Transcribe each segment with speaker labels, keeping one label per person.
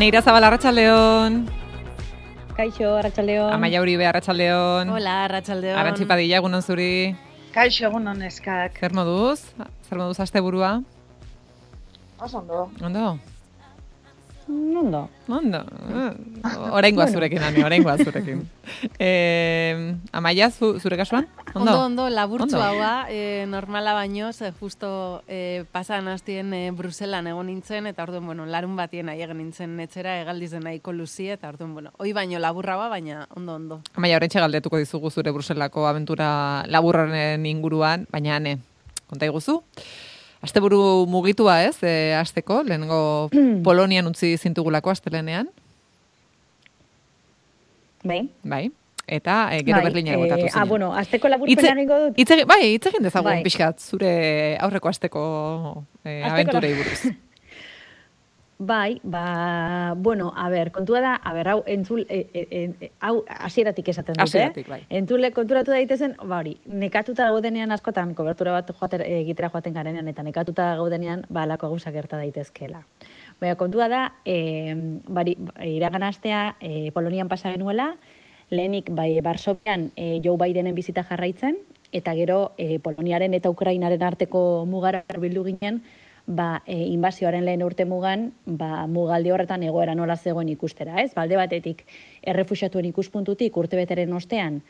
Speaker 1: Aneira Zabal, Arratxaldeon.
Speaker 2: Kaixo, Arratxaldeon.
Speaker 1: Amaia Uribe, Arratxaldeon.
Speaker 3: Hola, Arratxaldeon.
Speaker 1: Arantxi Padilla, egunon zuri.
Speaker 4: Kaixo, egunon eskak.
Speaker 1: Zer moduz? Zer moduz aste burua?
Speaker 4: Oso ondo.
Speaker 1: Ondo?
Speaker 2: Ondo.
Speaker 1: Ondo. Oraingoa zurekin, Ani, oraingoa zurekin. Eh, Amaia, zu, zure kasuan?
Speaker 3: Ondo, ondo, laburtzu
Speaker 1: Ondo.
Speaker 3: haua, e, normala baino, ze justo e, pasan hastien e, Bruselan egon nintzen, eta orduan, bueno, larun batien nahi egin nintzen etxera, egaldizen nahiko luzi, eta orduan, bueno, hoi baino laburraua, baina ondo, ondo.
Speaker 1: Amaia, horretxe galdetuko dizugu zure Bruselako aventura laburraren inguruan, baina ane, konta iguzu? Asteburu mugitua ez, e, asteko, lehenengo Polonian utzi zintugulako astelenean,
Speaker 2: Bai.
Speaker 1: bai? Eta e, gero
Speaker 2: bai.
Speaker 1: Berlinera botatu
Speaker 2: eh,
Speaker 1: zinen.
Speaker 2: Ah, bueno,
Speaker 1: Hitze-
Speaker 2: laburpena egingo dut.
Speaker 1: Hitz egin, bai, hitz egin dezagun
Speaker 2: Bai.
Speaker 1: pixkat zure aurreko asteko eh,
Speaker 2: Asteko
Speaker 1: aventurei buruz.
Speaker 2: Bai, ba, bueno, a ber, kontua da, a ber, hau, entzul, e, e, e, hau, hasieratik esaten dute,
Speaker 1: Hasieratik, bai.
Speaker 2: Entzule konturatu daitezen, ba hori, nekatuta gaudenean askotan, kobertura bat joater, egitera joaten garenean, eta nekatuta gaudenean, ba, alako gauza gerta daitezkeela. Baina kontua da, e, bari, iragan astea, e, Polonian pasa genuela, lehenik bai Barsobian e, Joe Bidenen bizita jarraitzen, eta gero e, Poloniaren eta Ukrainaren arteko mugara bildu ginen, ba, e, inbazioaren lehen urte mugan, ba, mugalde horretan egoera nola zegoen ikustera, ez? Balde batetik, errefuxatuen ikuspuntutik urte beteren ostean,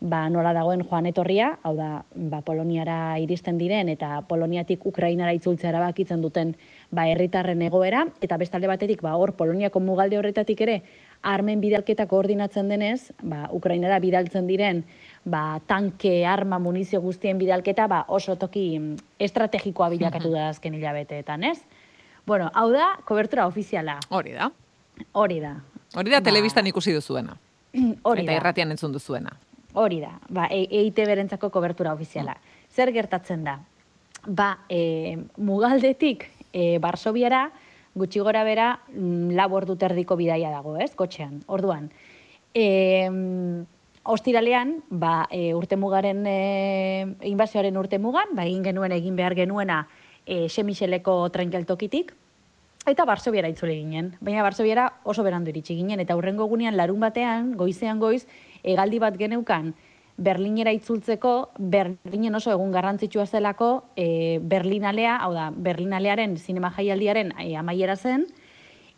Speaker 2: ba, nola dagoen joan etorria, hau da, ba, Poloniara iristen diren eta Poloniatik Ukrainara itzultzea erabakitzen duten ba, herritarren egoera, eta bestalde batetik, ba, hor Poloniako mugalde horretatik ere, armen bidalketa koordinatzen denez, ba, Ukrainara bidaltzen diren, ba, tanke, arma, munizio guztien bidalketa, ba, oso toki mm, estrategikoa bilakatu da azken hilabeteetan, ez? Bueno, hau da, kobertura ofiziala,
Speaker 1: Hori da.
Speaker 2: hori da.
Speaker 1: Hori da
Speaker 2: Ba,
Speaker 1: ikusi duzuena.
Speaker 2: Hori
Speaker 1: eta
Speaker 2: da.
Speaker 1: irratian entzun duzuena.
Speaker 2: Hori da, ba, e EIT berentzako kobertura ofiziala. Zer gertatzen da? Ba, e, mugaldetik e, Barsobiara, gutxi gora bera, mm, lau ordu terdiko bidaia dago, ez, kotxean, orduan. E, mm, ostiralean, ba, e, urte mugaren, e, inbazioaren urte mugan, ba, egin genuen, egin behar genuena, e, Semixeleko trenkeltokitik, Eta Barsobiara itzule ginen. Baina Barsobiara oso berandu iritsi ginen. Eta hurrengo gunean larun batean, goizean goiz, egaldi bat geneukan Berlinera itzultzeko, Berlinen oso egun garrantzitsua zelako, e, Berlinalea, hau da, Berlinalearen zinema jaialdiaren e, amaiera zen,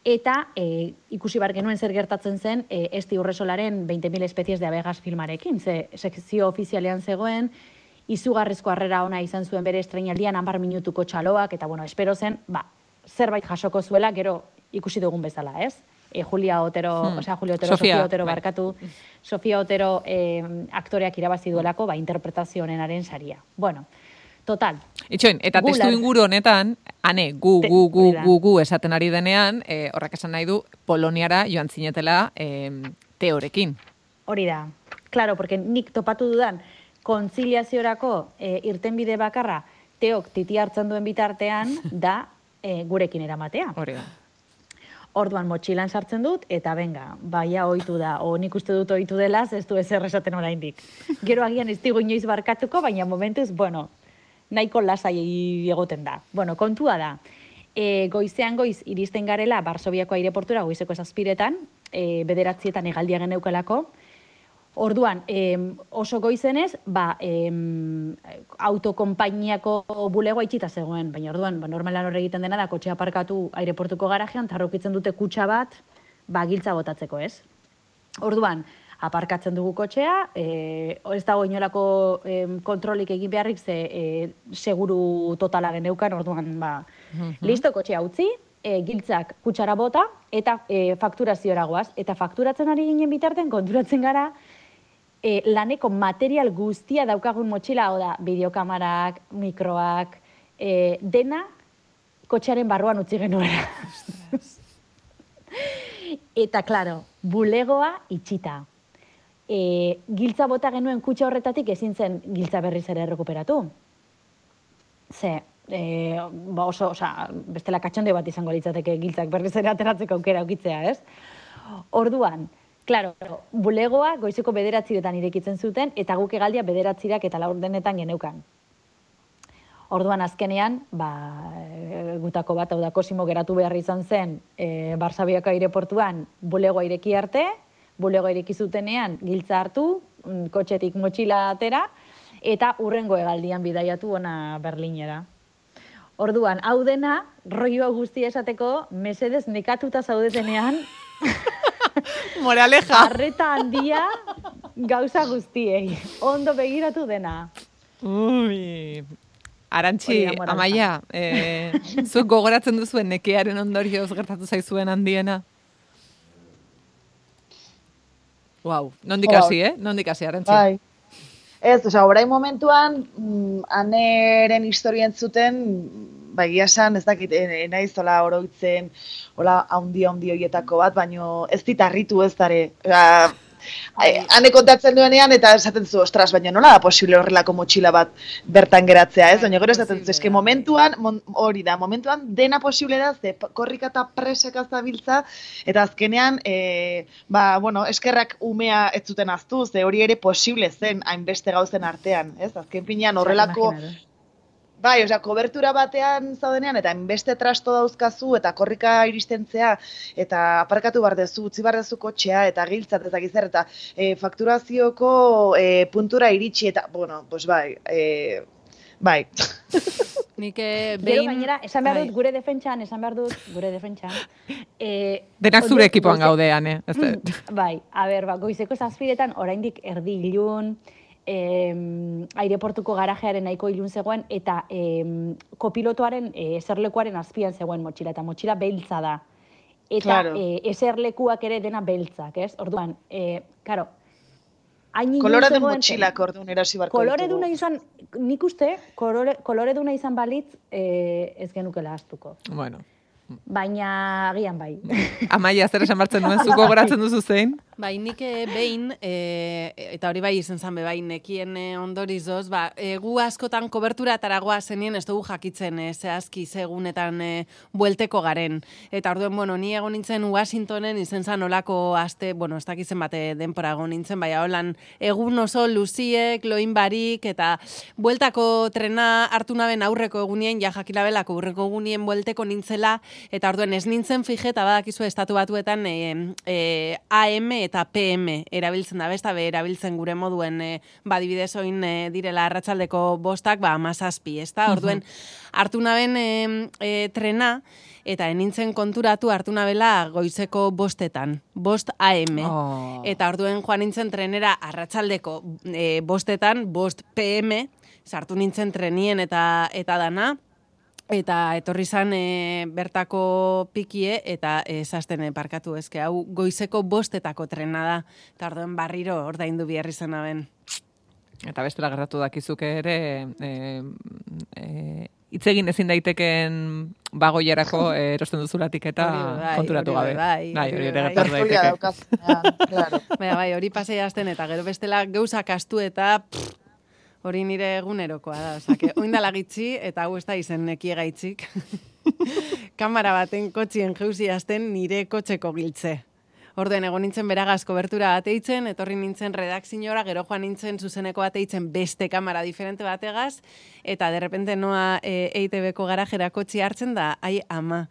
Speaker 2: eta e, ikusi bar genuen zer gertatzen zen e, Esti Urresolaren 20.000 espezies de abegas filmarekin. Ze sekzio ofizialean zegoen, izugarrizko harrera ona izan zuen bere estreinaldian hamar minutuko txaloak, eta bueno, espero zen, ba, zerbait jasoko zuela, gero ikusi dugun bezala, ez? E, Julia Otero,
Speaker 1: Hmm.
Speaker 2: osea, Julia Otero,
Speaker 1: Sofia,
Speaker 2: Sofia, Otero
Speaker 1: bai.
Speaker 2: barkatu, Sofia Otero eh, aktoreak irabazi duelako, ba, interpretazio honenaren saria. Bueno, total,
Speaker 1: Itxoin, eta
Speaker 2: Gu
Speaker 1: testu inguru honetan, ane, gu, gu, gu, gu, gu esaten ari denean, e, horrek esan nahi du, Poloniara joan zinetela e, teorekin.
Speaker 2: Hori da. Claro, porque nik topatu dudan kontziliaziorako e, irtenbide bakarra teok titi hartzen duen bitartean da e, gurekin eramatea.
Speaker 1: Hori da.
Speaker 2: Orduan motxilan sartzen dut eta benga, baia ohitu da. O nik uste dut ohitu dela, ez du ezer esaten oraindik. Gero agian ez digu inoiz barkatuko, baina momentuz, bueno, nahiko lasai egoten da. Bueno, kontua da. E, goizean goiz iristen garela Barsobiako aireportura goizeko zazpiretan, e, bederatzietan egaldia geneukalako, Orduan, em, oso goizenez, ba, em, autokonpainiako bulegoa itxita zegoen, baina orduan, ba, normalan horre egiten dena da, kotxe aparkatu aireportuko garajean, tarrokitzen dute kutsa bat, ba, giltza botatzeko, ez? Orduan, aparkatzen dugu kotxea, e, ez dago inolako em, kontrolik egin beharrik, ze e, seguru totala geneukan, orduan, ba, listo kotxea utzi, e, giltzak kutsara bota, eta e, fakturaziora goaz. Eta fakturatzen ari ginen bitarten, konturatzen gara, e, laneko material guztia daukagun motxila, hau da, bideokamarak, mikroak, e, dena kotxearen barruan utzi genuela. Eta, claro, bulegoa itxita. E, giltza bota genuen kutxa horretatik ezin zen giltza berriz ere errekuperatu. Ze, e, ba oso, oza, bestela katxonde bat izango litzateke giltzak berriz ere ateratzeko aukera aukitzea, ez? Orduan, claro, bulegoa goizeko bederatziretan irekitzen zuten, eta guk egaldia bederatzirak eta laur denetan geneukan. Orduan azkenean, ba, e, gutako bat, hau da, Kosimo geratu behar izan zen, e, Barsabiako aireportuan, bulegoa ireki arte, bulegoa ireki zutenean, giltza hartu, mm, kotxetik motxila atera, eta urrengo hegaldian bidaiatu ona Berlinera. Orduan, hau dena, roioa guztia esateko, mesedez nekatuta zaudetenean,
Speaker 1: Moraleja.
Speaker 2: arreta handia gauza guztiei. Ondo begiratu dena.
Speaker 1: Ui. Arantxi, amaia, eh, zuk gogoratzen duzuen nekearen ondorioz gertatu zaizuen handiena? Wow, nondik
Speaker 4: Wow.
Speaker 1: hasi, eh? Nondik hasi, Arantxi?
Speaker 4: Bai. Ez, osea, orain momentuan, mm, aneren historia entzuten, bai, egia esan, ez dakit, e, naiz hola oroitzen, hola haundi haundi horietako bat, baino ez dit harritu ez dare.
Speaker 1: Bai.
Speaker 4: Hane kontatzen duenean eta esaten zu, ostras, baina nola da posible horrelako motxila bat bertan geratzea, ez?
Speaker 3: Bai,
Speaker 4: Baina gero esaten zu, eske momentuan, hori da, momentuan dena posible da, ze korrika eta presaka zabiltza, eta azkenean, e, ba, bueno, eskerrak umea ez zuten aztu, ze hori ere posible zen hainbeste gauzen artean, ez? Azken finean horrelako,
Speaker 2: Imaginatu.
Speaker 4: Bai, osea, kobertura batean zaudenean, eta hainbeste trasto dauzkazu, eta korrika iristentzea, eta aparkatu behar dezu, utzi behar dezu kotxea, eta giltzat, eta gizar, eta e, fakturazioko e, puntura iritsi, eta, bueno, pues bai, e, bai.
Speaker 3: Nik eh,
Speaker 2: Gero
Speaker 3: behin...
Speaker 2: gainera, esan behar
Speaker 3: Bai.
Speaker 2: dut, gure defentsan, esan behar dut, gure defentsan. E,
Speaker 1: Denak zure ekipoan gaudean, eh? Ez
Speaker 2: Bai, a ber, ba, goizeko zazpiretan oraindik erdi ilun, em, aireportuko garajearen nahiko ilun zegoen, eta em, kopilotoaren eh, eserlekuaren azpian zegoen motxila, eta motxila beltza da. Eta
Speaker 4: Claro.
Speaker 2: eh, eserlekuak ere dena beltzak, ez? Orduan, eh, karo, hain ilun
Speaker 4: Kolore den motxilak orduan erosi barko
Speaker 2: Kolore
Speaker 4: ditugu.
Speaker 2: duna izan, nik uste, kolore, kolore duna izan balitz, eh, ez genukela astuko.
Speaker 1: Bueno,
Speaker 2: Baina agian bai.
Speaker 1: amaia zer esan bartzen nuen, zuk gogoratzen duzu zein?
Speaker 3: Bai, nik eh, behin, e, eta hori bai izen zan be, bai, nekien e, ondorizoz, ba, e, gu askotan kobertura taragoa zenien ez dugu jakitzen e, zehazki segunetan e, buelteko garen. Eta orduan, bueno, ni egon nintzen Washingtonen izen zan olako aste, bueno, ez dakizen bate denpora egon nintzen, baina holan egun oso luziek, loin barik, eta bueltako trena hartu naben aurreko egunien, ja jakilabelako aurreko egunien buelteko nintzela, eta orduan ez nintzen fije, eta badakizu estatu batuetan e, e, AM eta PM erabiltzen da, besta be erabiltzen gure moduen e, badibidez oin e, direla arratsaldeko bostak, ba, amazazpi, ez da? Orduen, hartu naben e, e, trena, eta enintzen konturatu hartu nabela goizeko bostetan, bost AM.
Speaker 1: Oh.
Speaker 3: Eta orduen joan nintzen trenera arratsaldeko e, bostetan, bost PM, sartu nintzen trenien eta eta dana, eta etorri zan e, bertako pikie eta e, parkatu ezke hau goizeko bostetako trena da. Eta orduen barriro ordaindu biherri zen aben.
Speaker 1: Eta bestela gertatu dakizuk ere, e, e, hitz egin ezin daiteken bagoierako eh, erosten duzulatik eta
Speaker 3: bai,
Speaker 1: konturatu gabe.
Speaker 3: bai,
Speaker 1: bai,
Speaker 3: hori
Speaker 1: ere
Speaker 3: bai.
Speaker 1: gertatu daiteke.
Speaker 3: Baina bai, hori pasei hasten eta gero bestela gauzak astu eta pff, hori nire egunerokoa da. Osake, oindala gitxi eta hau ez da izen nekie gaitzik. Kamara baten kotxien jeuzi hasten nire kotxeko giltze. Orduen, egon nintzen beragaz kobertura bateitzen, etorri nintzen redakziora, gero joan nintzen zuzeneko bateitzen beste kamera diferente bategaz, eta derrepente noa e, EITB-ko garajera kotxi hartzen da, ai ama,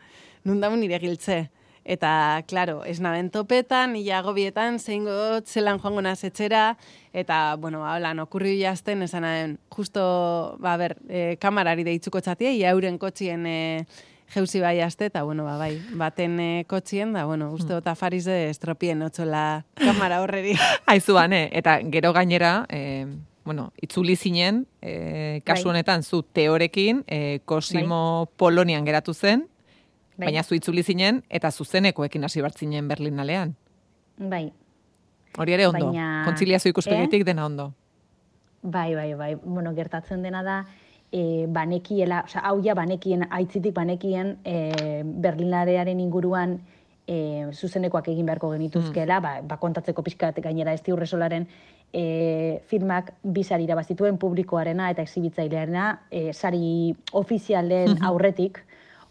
Speaker 3: nun daun nire giltze. Eta, claro, ez naben topetan, nila agobietan, zein got, zelan joango naz etxera, eta, bueno, hablan, okurri jazten, esan justo, ba, ber, e, kamarari deitzuko txatia, ia euren kotxien e, jeuzi bai aste, eta, bueno, ba, bai, baten e, kotxien, da, bueno, uste dut afariz de estropien otxola kamara horreri.
Speaker 1: Aizu bane, eta gero gainera, e, bueno, itzuli zinen, e, kasu
Speaker 2: Bai.
Speaker 1: honetan zu teorekin, e, Cosimo Polonian geratu zen,
Speaker 2: Bai.
Speaker 1: baina zu itzuli zinen, eta zuzenekoekin hasi bartzinen Berlinalean.
Speaker 2: Bai,
Speaker 1: Hori ere ondo,
Speaker 2: Baina-
Speaker 1: kontziliazio
Speaker 2: Eh?
Speaker 1: ikuspegitik dena ondo.
Speaker 2: bai, bai, bai. Bueno, gertatzen dena da, e, banekiela, osea, hau ja banekien, aitzitik banekien e, Berlinalearen inguruan e, zuzenekoak egin beharko genituzkela, ba, ba kontatzeko pixkat gainera ez urresolaren e, filmak bi sari irabazituen publikoarena eta exhibitzailearena, e, sari ofizialen aurretik,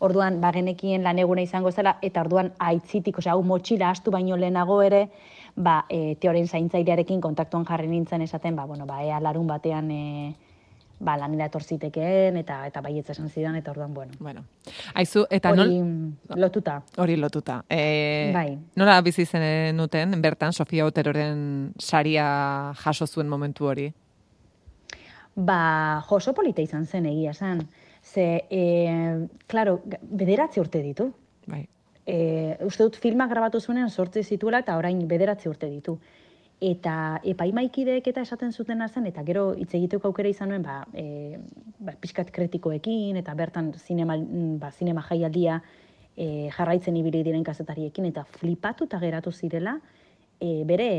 Speaker 2: Orduan, bagenekien lan eguna izango zela, eta orduan aitzitik, osea, hau motxila astu baino lehenago ere, ba, e, teoren zaintzailearekin kontaktuan jarri nintzen esaten, ba, bueno, ba, ea larun batean e, ba, lanera etorzitekeen, eta eta baietz esan zidan, eta orduan, bueno.
Speaker 1: Bueno. Aizu, eta
Speaker 2: Hori
Speaker 1: nol...
Speaker 2: lotuta.
Speaker 1: Hori lotuta. E,
Speaker 2: Bai.
Speaker 1: Nola bizi zenuten, bertan, Sofia Oteroren saria jaso zuen momentu hori?
Speaker 2: Ba, jo, oso polita izan zen egia esan. Ze, e, klaro, bederatzi urte ditu.
Speaker 1: Bai.
Speaker 2: E, uste dut filmak grabatu zuenean sortzi zituela eta orain bederatzi urte ditu. Eta epaimaikideek eta esaten zuten zen, eta gero hitz egiteko aukera izan nuen, ba, e, ba, pixkat kritikoekin, eta bertan zinema, ba, zinema jaialdia e, jarraitzen ibili diren kazetariekin, eta flipatuta geratu zirela, e, bere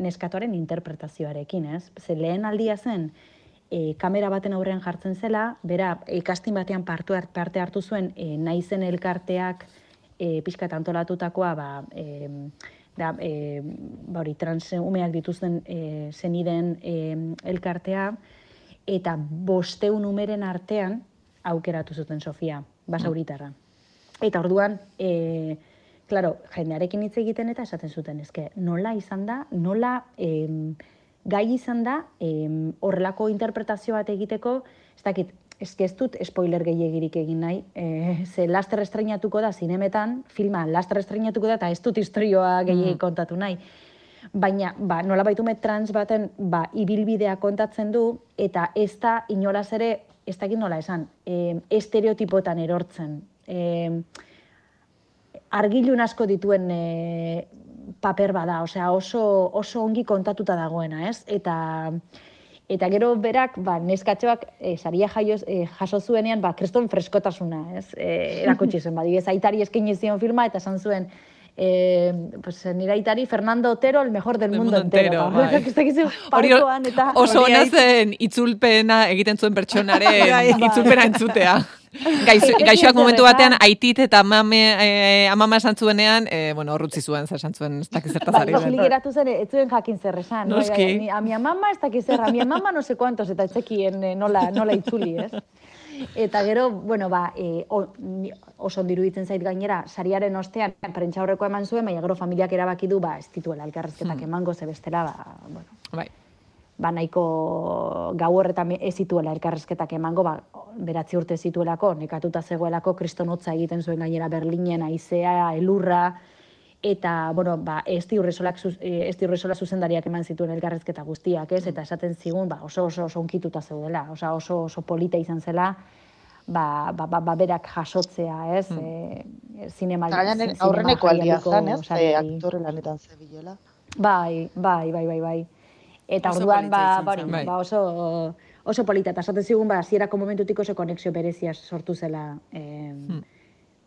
Speaker 2: neskatoaren interpretazioarekin, ez? Ze lehen aldia zen, e, kamera baten aurrean jartzen zela, bera, ikastin batean partu parte hartu zuen, e, naizen elkarteak e, pixkat antolatutakoa, ba, e, da, e, ba hori, trans umeak dituzten e, zeniden e, elkartea, eta bosteun umeren artean aukeratu zuten Sofia, basauritarra. Eta orduan, e, claro, jendearekin hitz egiten eta esaten zuten, eske nola izan da, nola em, gai izan da em, horrelako interpretazio bat egiteko, ez dakit, eske ez dut spoiler gehiagirik egin nahi, e, ze laster estreinatuko da zinemetan, filma laster estreinatuko da eta ez dut historioa gehiagik kontatu nahi. Baina, ba, nola baitume trans baten, ba, ibilbidea kontatzen du, eta ez da inolaz ere, ez dakit nola esan, e, estereotipotan erortzen. E, argilun asko dituen e, paper bada, osea oso, oso ongi kontatuta dagoena, ez? Eta eta gero berak, ba, neskatxoak e, saria jaioz, e, jaso zuenean, ba, kriston freskotasuna, ez? E, erakutsi zen, badibez, aitari eskaini zion filma, eta esan zuen, eh, pues, nire aitari Fernando Otero, el mejor del, mundo, entero.
Speaker 1: bai.
Speaker 2: Eta ez dakizu,
Speaker 1: Hori
Speaker 2: parkoan, eta...
Speaker 1: oso
Speaker 3: hori
Speaker 1: ona zen itzulpena egiten zuen pertsonaren
Speaker 3: Bai.
Speaker 1: itzulpena entzutea. Gaizu, gaixoak momentu batean aitit eta amame, eh, amama esan zuenean, eh, bueno, horrutzi zuen, esan zuen, ez dakiz zertaz ari
Speaker 2: bai, geratu zen, ez zuen jakin zer esan.
Speaker 1: Noski.
Speaker 2: bai, a mi amama ez dakiz zer, a mi amama no sé cuantos, eta etzekien eh, nola, nola itzuli, ez? Eta gero, bueno, ba, e, oso ondo iruditzen zait gainera, sariaren ostean, prentsa aurrekoa eman zuen, baina gero familiak erabaki du, ba, ez dituela elkarrezketak emango, ze bestela, ba, bueno,
Speaker 1: Bai.
Speaker 2: Ba, nahiko gau horretan ez zituela elkarrezketak emango, ba, beratzi urte zituelako, nekatuta zegoelako, kristonotza egiten zuen gainera Berlinen, aizea, elurra, eta, bueno, ba, esti urresolak, zuz- eh, esti urresola zuzendariak eman zituen elkarrezketa guztiak, ez? Eta esaten zigun, ba, oso oso oso onkituta zeudela, oso oso oso polita izan zela, ba, ba, ba, ba berak jasotzea, ez? E, zinema,
Speaker 4: aurreneko aldia zen, ez? E, aktore lanetan zebilela.
Speaker 2: Bai, bai, bai, bai, bai. Eta
Speaker 3: Oso
Speaker 2: orduan, ba,
Speaker 3: izan
Speaker 2: ba, hori,
Speaker 3: zen.
Speaker 1: Bai.
Speaker 2: ba, oso, oso polita. Eta esaten zigun, ba, hasierako momentutik oso konexio berezia sortu zela eh,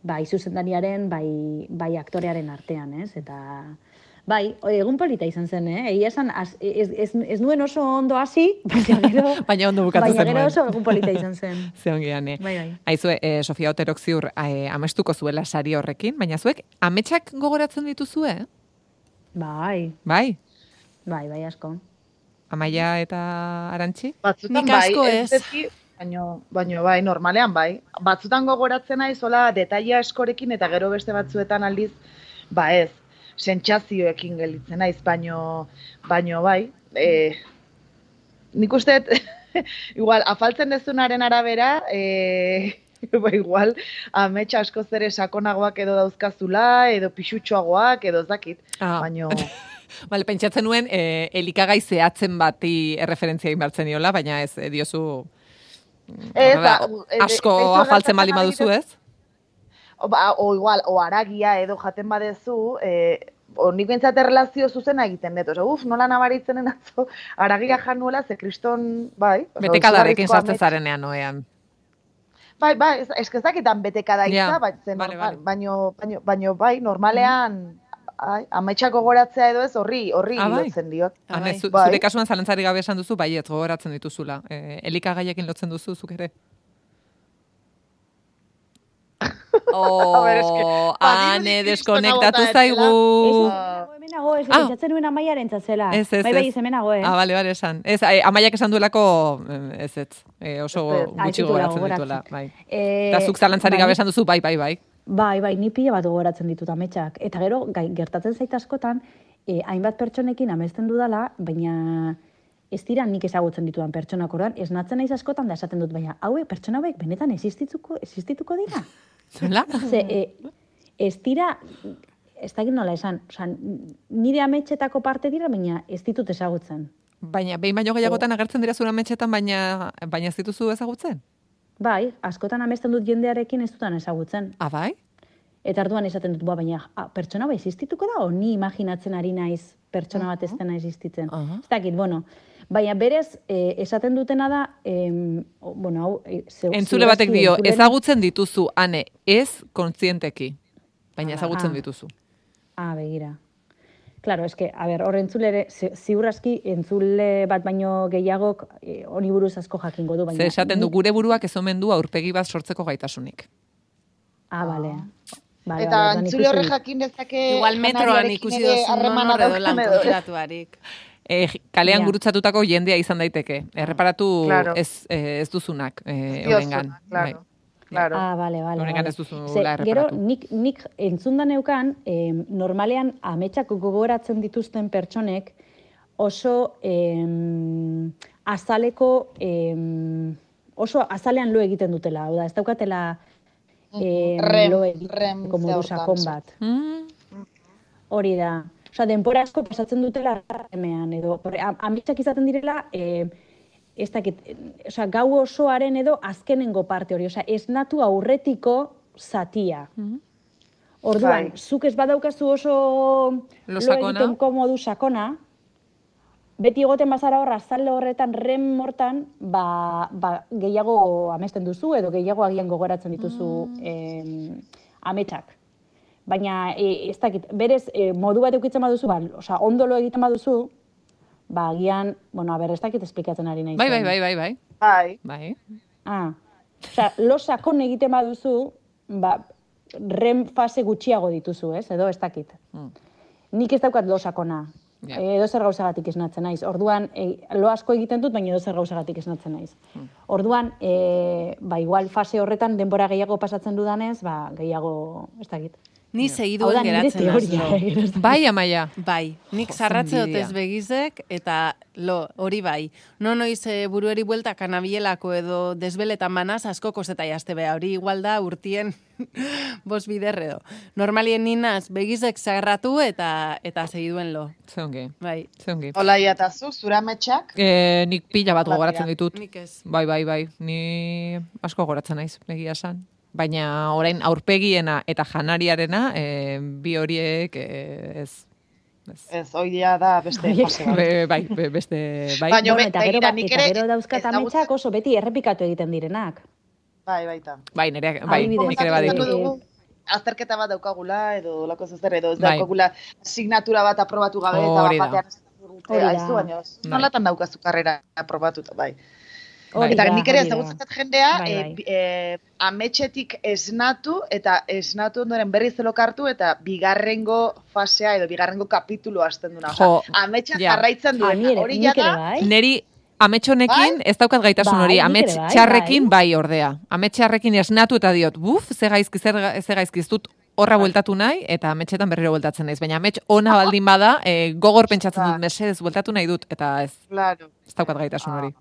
Speaker 2: bai zuzendariaren, bai, bai aktorearen artean, ez? Eta, bai, egun polita izan zen, eh? Egia esan, az, ez, ez, ez nuen oso ondo hasi, baina gero...
Speaker 1: Baina ondo bukatu
Speaker 2: baina
Speaker 1: zenuen.
Speaker 2: gero oso egun polita izan zen.
Speaker 1: Ze ongian, eh?
Speaker 2: Bai, bai.
Speaker 1: Aizue, eh, Sofia Oterok ziur eh, amestuko zuela sari horrekin, baina zuek ametsak gogoratzen dituzue, eh?
Speaker 2: Bai,
Speaker 1: Bai,
Speaker 2: bai, bai asko.
Speaker 1: Amaia eta Arantxi?
Speaker 4: Batzutan
Speaker 3: Nik
Speaker 4: bai,
Speaker 3: asko
Speaker 4: ez beti, baino, baino bai, normalean bai. Batzutan gogoratzen naiz, hola, detaila eskorekin eta gero beste batzuetan aldiz, ba ez, sentsazioekin gelditzen naiz, baino, baino bai. E, nik uste, igual, afaltzen dezunaren arabera, e, ba, igual, amets askoz ere sakonagoak edo dauzkazula, edo pixutxoagoak, edo ez dakit,
Speaker 1: Ah.
Speaker 4: baino...
Speaker 1: Bale, pentsatzen nuen, eh, elikagai zehatzen bati erreferentzia egin bartzen niola, baina ez, eh, diozu
Speaker 4: Ez,
Speaker 1: horrela,
Speaker 4: ba, e,
Speaker 1: asko
Speaker 4: ez
Speaker 1: afaltzen baduzu,
Speaker 4: adibidez-
Speaker 1: ez?
Speaker 4: O, ba, o igual, o aragia edo jaten badezu, e, o nik bentsat erlazio zuzena egiten dut. Oso, uf, nola nabaritzenen atzo, aragia januela, ze kriston, bai. oso, izugarrizko
Speaker 1: sartzen zarenean, oean.
Speaker 4: Bai, bai, ez, ez ezakitan betekada
Speaker 1: Ja,
Speaker 4: itza, bai, ze
Speaker 1: bale,
Speaker 4: normal,
Speaker 1: bale.
Speaker 4: baino, baino, baino, bai, normalean, ai, ametsak gogoratzea edo ez, horri, horri
Speaker 1: Ah, bai.
Speaker 4: lotzen diot.
Speaker 3: Ah,
Speaker 1: Hane,
Speaker 3: bai.
Speaker 1: zu,
Speaker 4: Bai.
Speaker 1: zure kasuan zalantzari gabe esan duzu, bai, ez gogoratzen dituzula. Eh, elikagaiekin lotzen duzu, zuk ere?
Speaker 4: A ber, eske,
Speaker 1: Oh, ane, deskonektatu zaigu.
Speaker 2: Hemenago, ez,
Speaker 1: Ah.
Speaker 2: pentsatzen nuen amaiaren zela.
Speaker 1: Ez, ez,
Speaker 2: bai, bai,
Speaker 1: ez.
Speaker 2: hemenago, eh?
Speaker 1: Ah, bale, bale, esan. Ez, amaiak esan duelako, eh, ez, ez. Eh, oso
Speaker 4: Ez, ez.
Speaker 2: Ah,
Speaker 1: gutxi gogoratzen. dituela, bai.
Speaker 2: Eh,
Speaker 1: Eta zuk zalantzari
Speaker 2: bai,
Speaker 1: gabe esan duzu, bai, bai, bai.
Speaker 2: Bai, bai, ni pila bat gogoratzen ditut ametsak. Eta gero, gai, gertatzen zait askotan, eh, hainbat pertsonekin amesten dudala, baina ez dira nik ezagutzen ditudan pertsonak orduan, ez natzen naiz askotan da esaten dut, baina haue, pertsona hauek benetan existituko, existituko dira?
Speaker 1: Zela?
Speaker 2: Ze, e, ez dira, ez dakit nola esan, oza, nire ametxetako parte dira, baina ez ditut ezagutzen.
Speaker 1: Baina, behin baino gehiagotan agertzen dira zura metxetan, baina, baina ez dituzu ezagutzen?
Speaker 2: Bai, askotan amesten dut jendearekin ez dutan ezagutzen.
Speaker 1: Ah, bai?
Speaker 2: Eta arduan esaten dut, ba, baina a, pertsona bai existituko da, o ni imaginatzen ari naiz pertsona bat ez dena existitzen.
Speaker 1: Aha.
Speaker 2: Ez dakit, bueno, baina berez, eh, esaten dutena da, o- bueno, hau... eh, zeu-
Speaker 1: Entzule batek dio,
Speaker 2: entzulen-
Speaker 1: ezagutzen dituzu, ane, ez kontzienteki. Baina ezagutzen
Speaker 2: Ah.
Speaker 1: dituzu.
Speaker 2: Ah, begira. Claro, eske, a ber, hor entzulere, zi- ziur aski entzule bat baino gehiagok eh, honi buruz asko jakingo du, baina...
Speaker 1: Ze esaten du, gure buruak ez omen du aurpegi bat sortzeko gaitasunik.
Speaker 2: Ah, bale. Vale,
Speaker 4: Eta
Speaker 2: vale,
Speaker 4: entzule horrek
Speaker 2: ikusi-
Speaker 4: jakin dezake
Speaker 3: Igual metroan ikusi dozun non edo
Speaker 4: daukan
Speaker 3: lan konturatuarik.
Speaker 1: E, kalean
Speaker 2: Ja.
Speaker 1: gurutzatutako jendea izan daiteke. Erreparatu
Speaker 4: Claro.
Speaker 1: ez, eh, ez duzunak eh,
Speaker 4: Diozuna,
Speaker 1: eurengan. Bai.
Speaker 4: Claro.
Speaker 2: Ah, bale, bale.
Speaker 1: Honegan
Speaker 2: bale.
Speaker 1: ez duzula
Speaker 2: Ze. Gero, nik, nik entzundan neukan, em, normalean ametsak gogoratzen dituzten pertsonek oso em, azaleko, em, oso azalean lo egiten dutela. Hau da, ez daukatela em,
Speaker 4: Rem,
Speaker 2: lo egiteko sakon
Speaker 4: so.
Speaker 2: bat.
Speaker 1: Mm,
Speaker 2: Hori da. Osa, denpora asko pasatzen dutela remean, edo, ametsak izaten direla, e, ez dakit, osea, gau osoaren edo azkenengo parte hori, osea, esnatu aurretiko zatia. Orduan,
Speaker 4: Bai.
Speaker 2: zuk ez badaukazu oso
Speaker 1: Lo sakona.
Speaker 2: egiteko modu sakona, beti egoten bazara hor azalde horretan rem mortan, ba, ba, gehiago amesten duzu edo gehiago agian gogoratzen dituzu em, ametsak. Baina e, ez dakit, berez e, modu bat eukitzen baduzu, ba, osea, ondolo egiten baduzu, ba, agian, bueno, a ber, ez dakit esplikatzen ari nahi
Speaker 1: bai, bai, bai, bai, bai.
Speaker 4: Bai,
Speaker 1: Bai.
Speaker 2: Ah, osea, lo sakon egiten baduzu, ba, rem fase gutxiago dituzu, ez? Edo ez dakit.
Speaker 1: Mm.
Speaker 2: Nik ez daukat lo sakona.
Speaker 1: Ja.
Speaker 2: E, edo zer gauzagatik esnatzen naiz. Orduan, e, lo asko egiten dut, baina edo zer gauzagatik esnatzen naiz.
Speaker 1: Hmm.
Speaker 2: Orduan, e, ba, igual fase horretan denbora gehiago pasatzen dudanez, ba, gehiago, ez dakit.
Speaker 3: Ni segiduen
Speaker 2: nire
Speaker 3: geratzen
Speaker 2: teoria. eh,
Speaker 1: Bai, amaia.
Speaker 3: Bai, nik zarratze dotez begizek, eta lo, hori bai. No noiz e, burueri buelta kanabielako edo desbeletan manaz asko koseta jazte beha. Hori igual da urtien bos bider edo. Normalien ninaz begizek zarratu eta eta segiduen lo.
Speaker 1: Zeongi,
Speaker 3: Bai,
Speaker 1: zeongi.
Speaker 4: Olaia eta zu, zura metxak,
Speaker 1: E, nik pila bat
Speaker 4: Hola,
Speaker 1: gogoratzen ditut.
Speaker 3: nik ez.
Speaker 1: Bai, bai, bai. Ni asko gogoratzen naiz, egia esan. Baina orain aurpegiena eta janariarena, e, bi horiek e, ez. ez.
Speaker 4: ez, oidea da beste fase bat.
Speaker 1: Be, bai, be- beste, bai.
Speaker 4: Baina-
Speaker 2: Bueno, eta gero,
Speaker 4: begira,
Speaker 2: ba-
Speaker 4: nik
Speaker 2: eta
Speaker 4: ere
Speaker 2: gero dauzkat ametsak oso beti errepikatu egiten direnak.
Speaker 4: Bai, baita.
Speaker 1: Bai, nire, bai,
Speaker 2: Adibidez,
Speaker 1: nik ere
Speaker 2: dugu,
Speaker 4: azterketa bat daukagula, edo lako zer, edo ez
Speaker 1: Bai.
Speaker 4: daukagula asignatura bat aprobatu gabe, eta bat batean esaten dute,
Speaker 2: Hori da.
Speaker 4: aizu, baina ez,
Speaker 1: Bai.
Speaker 4: nolatan daukazu karrera aprobatuta, bai.
Speaker 2: Hori
Speaker 4: Eta
Speaker 2: da,
Speaker 4: nik ere ezagutzen jendea,
Speaker 2: Bai,
Speaker 4: e,
Speaker 2: bai.
Speaker 4: e, ametxetik esnatu, eta esnatu ondoren berriz elokartu, eta bigarrengo fasea edo bigarrengo kapitulu hasten duna.
Speaker 1: Jo,
Speaker 4: Osea, ametxak
Speaker 1: ja.
Speaker 4: jarraitzen
Speaker 2: Ah,
Speaker 4: duena. Hori ja da,
Speaker 2: bai.
Speaker 1: Neri ametxonekin ez daukat gaitasun
Speaker 2: Bai,
Speaker 1: hori, amets
Speaker 2: bai,
Speaker 1: txarrekin bai ordea. Amets txarrekin esnatu eta diot, buf, ze gaizki, zer, ze gaizki, ez dut horra bueltatu nahi, eta ametxetan berriro bueltatzen naiz. Baina amets ona baldin bada, e, gogor pentsatzen dut, mesedez, bueltatu nahi dut, eta ez,
Speaker 4: claro.
Speaker 1: ez daukat gaitasun hori.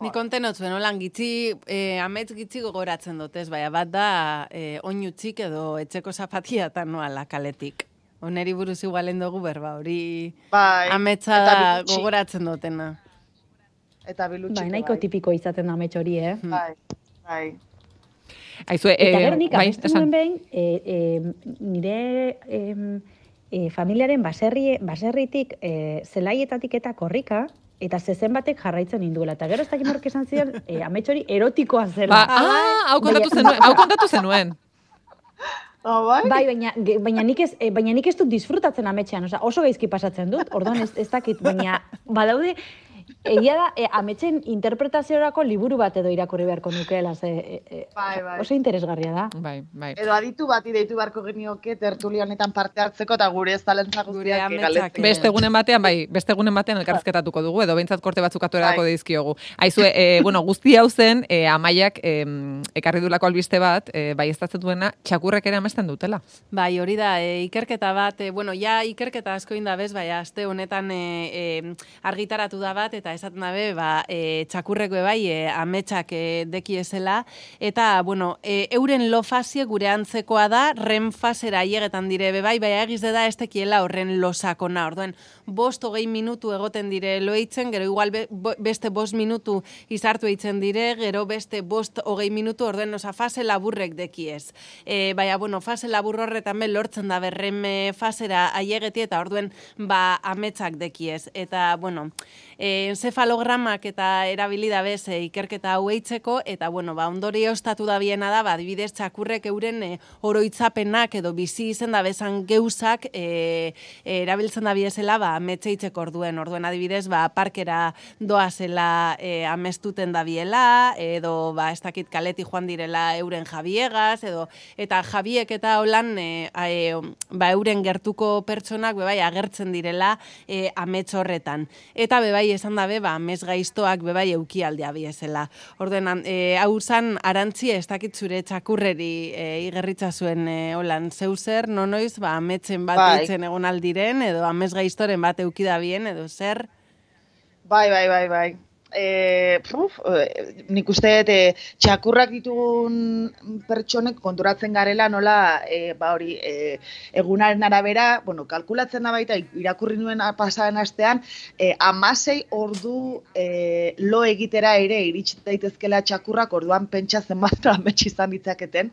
Speaker 3: Ni konten otzuen, holan gitzi, eh, amets gitzi gogoratzen dut, ez, baina bat da eh, oinutzik edo etxeko zapatiatan noala kaletik. Oneri buruz igualen dugu berba, hori
Speaker 4: Bai.
Speaker 3: ametsa
Speaker 4: eta
Speaker 3: da gogoratzen dutena.
Speaker 4: Eta bilutxi.
Speaker 2: Bai, nahiko tipiko izaten da amets hori, eh?
Speaker 4: Bai, bai.
Speaker 1: Aizue,
Speaker 2: Eta
Speaker 1: eh,
Speaker 2: gero nik
Speaker 1: bai,
Speaker 2: behin, e, e, nire em, e, familiaren baserri, baserritik e, zelaietatik eta korrika, eta zezen batek jarraitzen induela. Eta gero ez dakit nork esan zion, e, amets hori erotikoa zela.
Speaker 1: Ba, ah, hau kontatu zenuen, hau kontatu zenuen.
Speaker 4: Oh, bai?
Speaker 2: Bai, baina, baina, nik ez, e, baina nik ez dut disfrutatzen ametxean, osea, oso gaizki pasatzen dut, orduan ez, ez dakit, baina badaude Egia da, e, ametxen interpretaziorako liburu bat edo irakurri beharko nukeela, ze, e, e,
Speaker 4: Bai, bai.
Speaker 2: oso interesgarria da.
Speaker 1: Bai, bai.
Speaker 4: Edo aditu bat ideitu beharko genioke tertulia honetan parte hartzeko eta gure ez talentza guztiak galetzeko.
Speaker 1: Beste egunen batean, bai, beste egunen batean elkarrizketatuko dugu, edo behintzat korte batzuk atorerako
Speaker 4: Bai.
Speaker 1: dizkiogu. Aizue, e, bueno, guzti hau zen, e, amaiak e, ekarri dulako albiste bat, e, bai ez duena, txakurrek ere amesten dutela.
Speaker 3: Bai, hori da, e, ikerketa bat, e, bueno, ja ikerketa asko inda bez, bai, aste honetan e, e, argitaratu da bat, eta esaten dabe, ba, e, txakurrek bai, e, ametsak e, dekiezela, eta, bueno, e, euren lo fasie gure antzekoa da, ren fasera aiegetan dire, be bai, bai, egiz da ez tekiela horren lo sakona, orduen, bost hogei minutu egoten dire loitzen, gero igual be, bo- beste bost minutu izartu eitzen dire, gero beste bost hogei minutu, orduen, osa, fase laburrek dekiez. E, baina, bueno, fase labur horretan lortzen da berren e, fasera aiegeti eta orduen ba ametsak dekiez. Eta, bueno, e, encefalogramak eta erabili da bez e, ikerketa hau eitzeko, eta, bueno, ba, ondori ostatu da biena da, ba, adibidez, txakurrek euren e, oroitzapenak edo bizi izen da bezan geuzak e, e, erabiltzen da biezela, ba, ametzeitzeko orduen. Orduen, adibidez, ba, parkera doazela e, amestuten da biela, edo, ba, ez dakit kaleti joan direla euren jabiegaz, edo, eta jabiek eta holan, e, a, e, ba, euren gertuko pertsonak, bebai, agertzen direla e, amets horretan. Eta bebai, esan dabe, ba, amez gaiztoak, bebai, eukialdea biezela. Orden, an- e, hau zan, arantzi, ez dakit zure txakurreri e, igerritza zuen e, holan zeuzer, nonoiz, ba, ametzen bat
Speaker 4: Bai.
Speaker 3: egon aldiren, edo amez gaiztoren bat eukida bien, edo zer,
Speaker 4: Bai, bai, bai, bai. E, puf, e, nik uste e, txakurrak ditugun pertsonek konturatzen garela nola e, ba hori e, egunaren arabera, bueno, kalkulatzen da baita irakurri nuen pasaren astean, e, amasei ordu e, lo egitera ere iritsi daitezkela txakurrak orduan pentsa zenbat amets izan ditzaketen,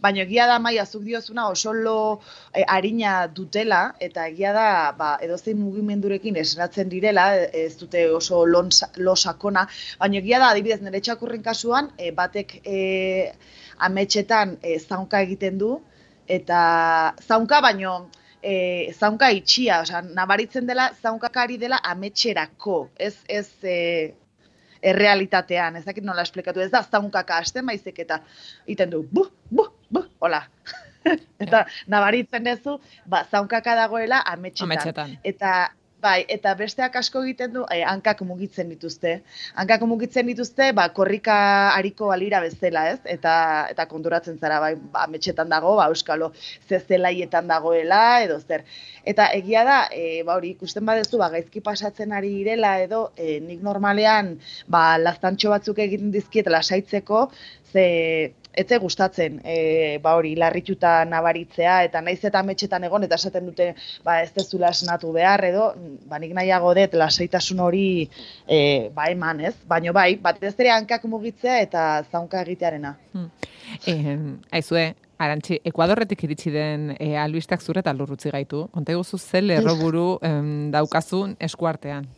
Speaker 4: baina egia da maia zuk diozuna oso lo e, arina dutela eta egia da ba, edozein mugimendurekin esnatzen direla, ez dute oso lon, lo sakona, baina egia da adibidez nire txakurren kasuan e, batek e, ametxetan e, zaunka egiten du eta zaunka baino e, zaunka itxia, osea, nabaritzen dela zaunkakari dela ametxerako, ez ez e, errealitatean, ez dakit nola esplikatu, ez da zaunkaka hasten baizik eta iten du, bu, bu, bu, hola. eta nabaritzen dezu, ba, zaunkaka dagoela ametxetan.
Speaker 1: Ametxetan.
Speaker 4: Eta Bai, eta besteak asko egiten du, eh, hankak mugitzen dituzte. Hankak mugitzen dituzte, ba, korrika hariko balira bezala, ez? Eta, eta konturatzen zara, bai, ba, metxetan dago, ba, euskalo, ze zelaietan dagoela, edo zer. Eta egia da, e, ba, hori ikusten badezu, ba, gaizki pasatzen ari direla, edo, e, nik normalean, ba, laztantxo batzuk egiten dizkiet lasaitzeko, ze etze gustatzen, e, ba hori, larrituta nabaritzea, eta naiz eta ametxetan egon, eta esaten dute, ba ez dezula esnatu behar, edo, ba nik nahiago dut lasaitasun hori e, ba eman, ez? Baina bai, batez ere hankak mugitzea eta zaunka egitearena.
Speaker 1: Eh, aizue, Arantxi, Ekuadorretik iritsi den e, albistak zure eta lurrutzi gaitu. Konta guzu zer lerroburu em, daukazun eskuartean.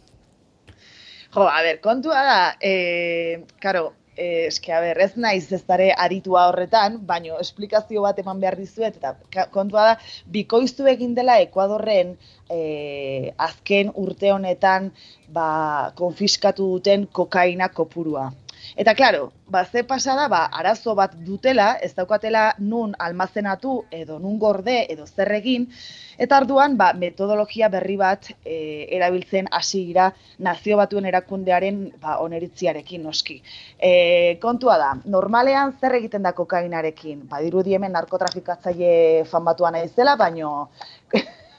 Speaker 4: Jo, a ber, kontua da, e, karo, e, eske, a ber, ez naiz ez dare aritua horretan, baino esplikazio bat eman behar dizuet, eta kontua da, bikoiztu egin dela Ekuadorren e, azken urte honetan ba, konfiskatu duten kokaina kopurua. Eta claro, ba ze pasada, ba arazo bat dutela, ez daukatela nun almazenatu edo nun gorde edo zer egin, eta orduan ba metodologia berri bat e, erabiltzen hasi dira nazio batuen erakundearen ba oneritziarekin noski. E, kontua da, normalean zer egiten da kokainarekin? Ba dirudi hemen narkotrafikatzaile fan batua naizela, baino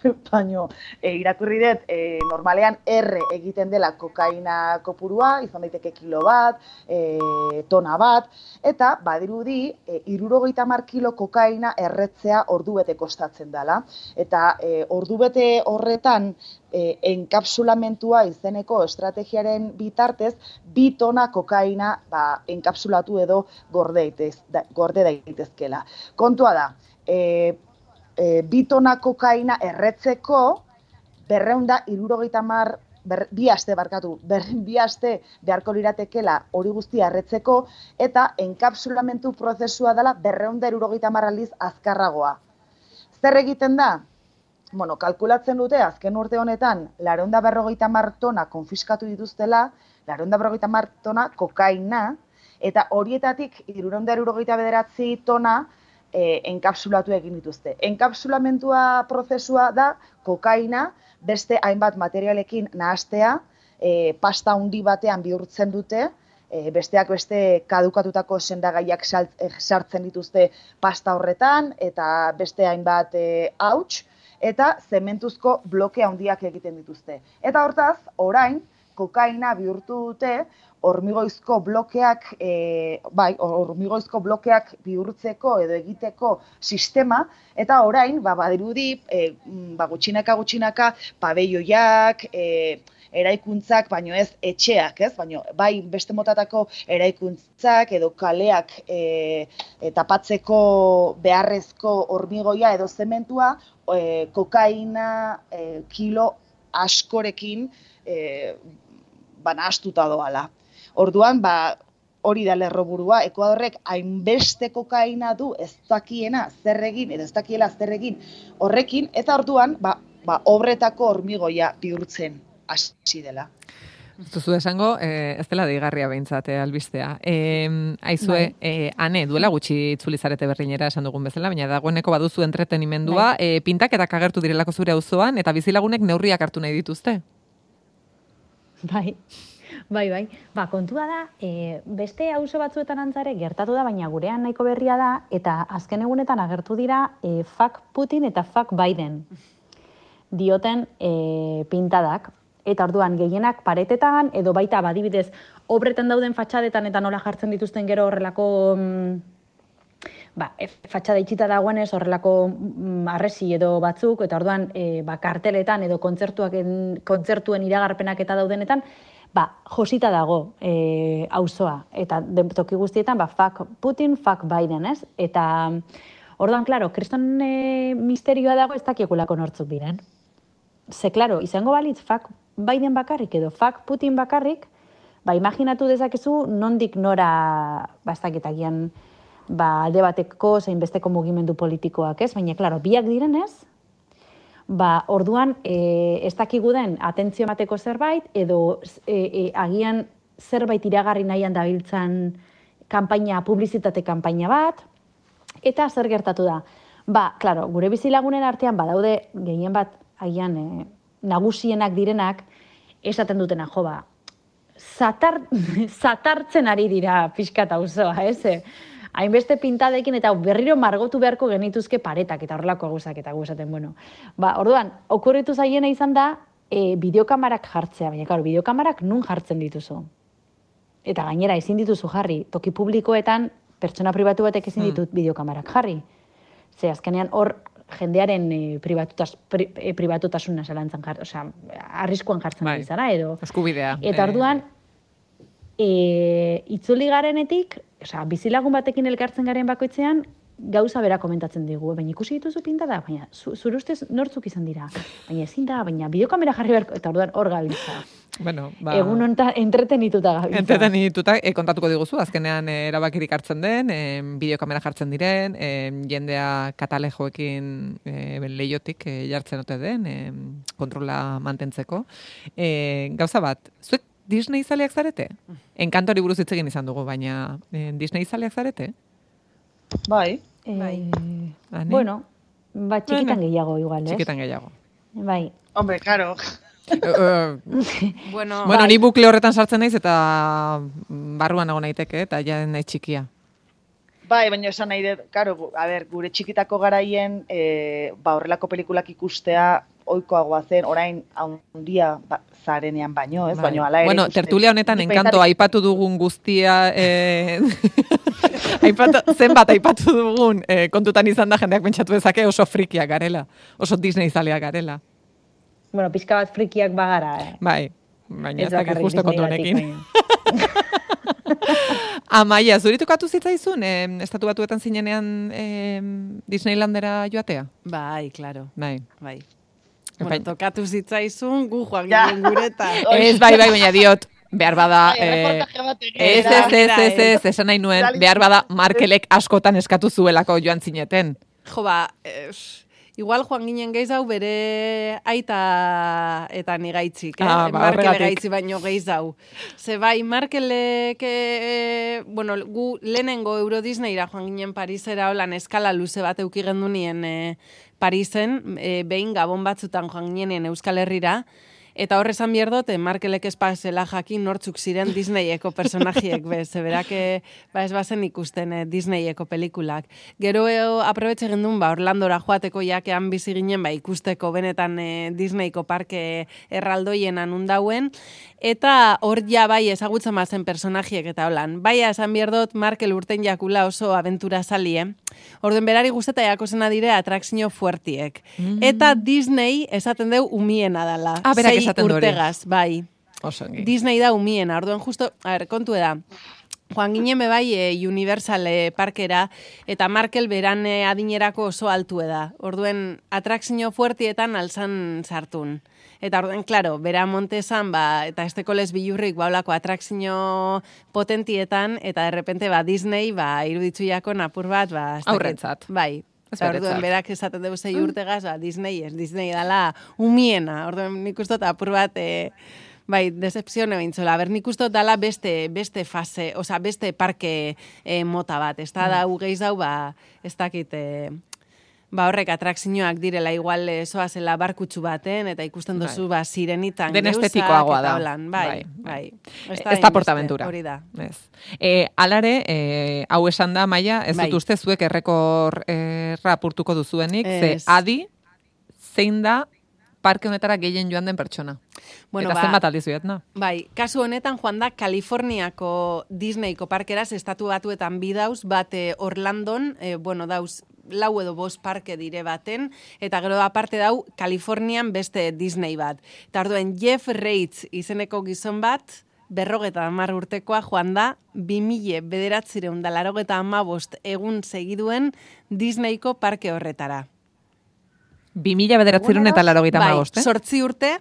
Speaker 4: baino e, irakurri dut e, normalean R egiten dela kokaina kopurua, izan daiteke kilo bat, e, tona bat, eta badirudi e, irurogeita mar kilo kokaina erretzea ordubete kostatzen dela. Eta e, ordubete horretan e, enkapsulamentua izeneko estrategiaren bitartez, bi tona kokaina ba, enkapsulatu edo gorde, daitez, da, gorde daitezkela. Kontua da, e, e, bi tona kokaina erretzeko berreunda irurogeita mar ber, bi aste barkatu, ber, bi aste beharko liratekela hori guztia erretzeko eta enkapsulamentu prozesua dela berreunda irurogeita mar aldiz azkarragoa. Zer egiten da? Bueno, kalkulatzen dute azken urte honetan lareunda berrogeita mar tona konfiskatu dituztela, laronda berrogeita mar tona kokaina, eta horietatik iruronda erurogeita bederatzi tona e, enkapsulatu egin dituzte. Enkapsulamentua prozesua da kokaina beste hainbat materialekin nahastea, e, pasta handi batean bihurtzen dute, e, besteak beste kadukatutako sendagaiak sartzen dituzte pasta horretan, eta beste hainbat e, hauts, eta zementuzko bloke handiak egiten dituzte. Eta hortaz, orain, kokaina bihurtu dute, hormigoizko blokeak, e, bai, hormigoizko blokeak bihurtzeko edo egiteko sistema, eta orain, ba, badirudi, e, mm, ba, gutxinaka gutxinaka, pabelloiak, e, eraikuntzak, baino ez etxeak, ez? Baino bai beste motatako eraikuntzak edo kaleak e, e, tapatzeko beharrezko hormigoia edo zementua, e, kokaina e, kilo askorekin e, banastuta doala. Orduan, ba, hori da lerroburua, Ekuadorrek hainbeste kokaina du ez dakiena zer egin, edo ez dakiela zer egin horrekin, eta orduan, ba, ba, obretako hormigoia bihurtzen hasi dela.
Speaker 1: Ez duzu esango, eh, ez dela deigarria behintzat eh, albistea. Eh, aizue, eh, ane, duela gutxi itzuli zarete berrinera esan dugun bezala, baina dagoeneko baduzu entretenimendua, eh, pintaketak agertu direlako zure auzoan eta bizilagunek neurriak hartu nahi dituzte.
Speaker 2: Bai, bai, bai. Ba, kontua da, e, beste auzo batzuetan antzare gertatu da, baina gurean nahiko berria da, eta azken egunetan agertu dira e, fuck Putin eta fuck Biden dioten e, pintadak. Eta orduan gehienak paretetan, edo baita badibidez obretan dauden fatxadetan eta nola jartzen dituzten gero horrelako mm, ba, e, fatxada itxita dagoenez horrelako mm, arresi edo batzuk, eta orduan e, ba, karteletan edo kontzertuak kontzertuen iragarpenak eta daudenetan, ba, josita dago e, auzoa. Eta de, toki guztietan, ba, fuck Putin, fuck Biden, ez? Eta orduan, klaro, kriston e, misterioa dago ez dakikulako nortzuk diren. Ze, klaro, izango balitz fuck Biden bakarrik edo fuck Putin bakarrik, ba, imaginatu dezakezu nondik nora, ba, ez dakit agian, ba, alde bateko zein besteko mugimendu politikoak, ez? Baina, klaro, biak direnez, ba, orduan, e, ez dakigu den atentzio emateko zerbait, edo e, e, agian zerbait iragarri nahian dabiltzan kanpaina, publizitate kanpaina bat, eta zer gertatu da. Ba, klaro, gure bizilagunen artean badaude gehien bat agian e, nagusienak direnak esaten dutena, jo ba, zatar, zatartzen ari dira pixka eta auzoa, ez? Hainbeste pintadekin eta berriro margotu beharko genituzke paretak eta horrelako guzak eta guzaten, bueno. Ba, orduan, okurritu zaiena izan da, e, bideokamarak jartzea, baina, claro, bideokamarak nun jartzen dituzu. Eta gainera, ezin dituzu jarri, toki publikoetan, pertsona pribatu batek ezin ditut bideokamarak jarri. Ze, azkenean, hor, jendearen e, pribatutas, pri, e, pribatutasuna zalantzan jartzen, osea, arriskuan jartzen
Speaker 1: Bai.
Speaker 2: zara, edo...
Speaker 1: Eskubidea.
Speaker 2: Eta
Speaker 1: eh,
Speaker 2: orduan, e, itzuli garenetik, osea, bizilagun batekin elkartzen garen bakoitzean, gauza bera komentatzen digu, baina ikusi dituzu pinta da, baina zu, zure ustez nortzuk izan dira, baina ezin da, baina bideokamera jarri beharko, eta orduan hor gabiltza.
Speaker 1: Bueno, ba...
Speaker 2: Egun honetan entretenituta gabiltza.
Speaker 1: Entretenituta, e, kontatuko diguzu, azkenean e, erabakirik hartzen den, e, bideokamera jartzen diren, e, jendea katalejoekin e, leiotik e, jartzen ote den, e, kontrola mantentzeko. E, gauza bat, zuek Disney zaleak zarete? Enkantori buruz hitz egin izan dugu, baina e, Disney zaleak zarete?
Speaker 4: Bai,
Speaker 2: Eh,
Speaker 3: Bai.
Speaker 1: Ane?
Speaker 2: bueno, ba, txikitan
Speaker 1: Bueno,
Speaker 2: gehiago igual, ez?
Speaker 1: Txikitan gehiago.
Speaker 2: Bai.
Speaker 4: hombre, karo.
Speaker 1: Eh, eh,
Speaker 3: Bueno,
Speaker 1: bueno,
Speaker 2: Bai.
Speaker 1: ni bukle horretan sartzen naiz eta barruan egon naiteke eta ja nahi txikia.
Speaker 4: Bai, baina esan nahi dut, karo, a ber, gure txikitako garaien, e, ba, horrelako pelikulak ikustea ohikoagoa zen, orain handia ba, zarenean baino, ez?
Speaker 1: Bai.
Speaker 4: Baino hala ere.
Speaker 1: Bueno, tertulia honetan enkanto aipatu dugun guztia, eh, aipatu, zenbat aipatu dugun, eh, kontutan izan da jendeak pentsatu dezake oso frikiak garela, oso Disney zaleak garela.
Speaker 2: Bueno, pixka bat frikiak bagara, eh?
Speaker 1: Bai, baina ez dakit justo kontu honekin. Amaia, zuritukatu zitzaizun, eh, estatu batuetan zinenean eh, Disneylandera joatea?
Speaker 3: bai, claro,
Speaker 1: Bai.
Speaker 3: bai.
Speaker 1: Bai.
Speaker 3: Bueno, tokatu zitzaizun, gu joan
Speaker 4: Ja.
Speaker 3: ginen gureta.
Speaker 1: Ez, bai, bai, baina diot, behar bada...
Speaker 4: Bai,
Speaker 1: eh, Ez, ez, ez, ez, ez, esan nahi nuen, behar bada Markelek askotan eskatu zuelako joan zineten.
Speaker 3: Jo, ba, eh, Igual joan ginen gehiz hau bere aita eta nigaitzik, eh?
Speaker 1: Ah, ba,
Speaker 3: Markel
Speaker 1: horregatik.
Speaker 3: gaitzi baino gehiz hau. Ze bai, Markelek, eh, bueno, gu lehenengo Euro Disneyra joan ginen Parisera holan eskala luze bat euki gendunien eh, Parisen, eh, behin gabon batzutan joan ginen Euskal Herrira, Eta horre esan behar dut, eh, Markelek espazela jakin nortzuk ziren Disneyeko personajiek, bez, zeberak eh, ba ez bazen ikusten eh, Disneyeko pelikulak. Gero eh, aprobetxe gendun, ba, Orlandora joateko jakean bizi ginen, ba, ikusteko benetan eh, Disneyko parke erraldoien anundauen, eta hor ja bai ezagutzen bazen personajiek eta holan. Baia esan behar dut, Markel urten jakula oso aventura salie, Orden berari gusteta jakosena dire atrakzio fuertiek. Eta Disney esaten deu umiena dala.
Speaker 1: Ah, berak
Speaker 3: Sei
Speaker 1: esaten
Speaker 3: urtegaz, bai.
Speaker 1: Oso ongi.
Speaker 3: Disney da umiena, orduan justo, a ber, kontu da. Joan ginen bai e, Universal e, parkera, eta Markel beran e, adinerako oso altue da. Orduen, atrakzio fuertietan alzan sartun. Eta orduen, klaro, bera Montesan, ba, eta esteko les bilurrik baulako atrakzio potentietan, eta derrepente, ba, Disney, ba, iruditzu jako napur bat, ba.
Speaker 1: Aurrentzat.
Speaker 3: Bai.
Speaker 1: Beretzat.
Speaker 3: berak esaten dugu zei urtegaz, ba, Disney ez, Disney dala umiena. Orduen, nik uste dut apur bat, e, bai, decepzione bintzola. Ber, nik uste dut dala beste, beste fase, oza, beste parke e, mota bat. Ez da, da, ugeiz dau, ba, ez dakit, e, ba, horrek atrakzioak direla igual e, zoazela barkutsu baten, eta ikusten duzu, ba, sirenitan
Speaker 1: Den estetikoagoa da.
Speaker 3: holan. Bai,
Speaker 1: Bai,
Speaker 3: bai.
Speaker 1: Ez
Speaker 3: da
Speaker 1: da
Speaker 3: hainbeste,
Speaker 1: portaventura.
Speaker 3: Hori da.
Speaker 1: Ez. E, alare, e, hau esan da, Maia, ez
Speaker 3: Bai.
Speaker 1: dut uste zuek errekor erra apurtuko duzuenik, ze
Speaker 3: Ez.
Speaker 1: adi, zein da parke honetara gehien joan den pertsona.
Speaker 3: Bueno,
Speaker 1: Eta
Speaker 3: ba-
Speaker 1: zenbat aldiz bietna.
Speaker 3: Bai, kasu honetan joan da Kaliforniako Disneyko parkeraz estatu batuetan bidauz, bat eh, Orlandon, eh, bueno, dauz lau edo bost parke dire baten, eta gero aparte dau Kalifornian beste Disney bat. Eta orduen Jeff Reitz izeneko gizon bat, berrogeta hamar urtekoa joan da, 2000 bederatzireun da larogeta amabost egun segiduen Disneyko parke horretara.
Speaker 1: 2000 bederatzerun eta laro gita
Speaker 3: bai,
Speaker 1: eh?
Speaker 3: sortzi urte,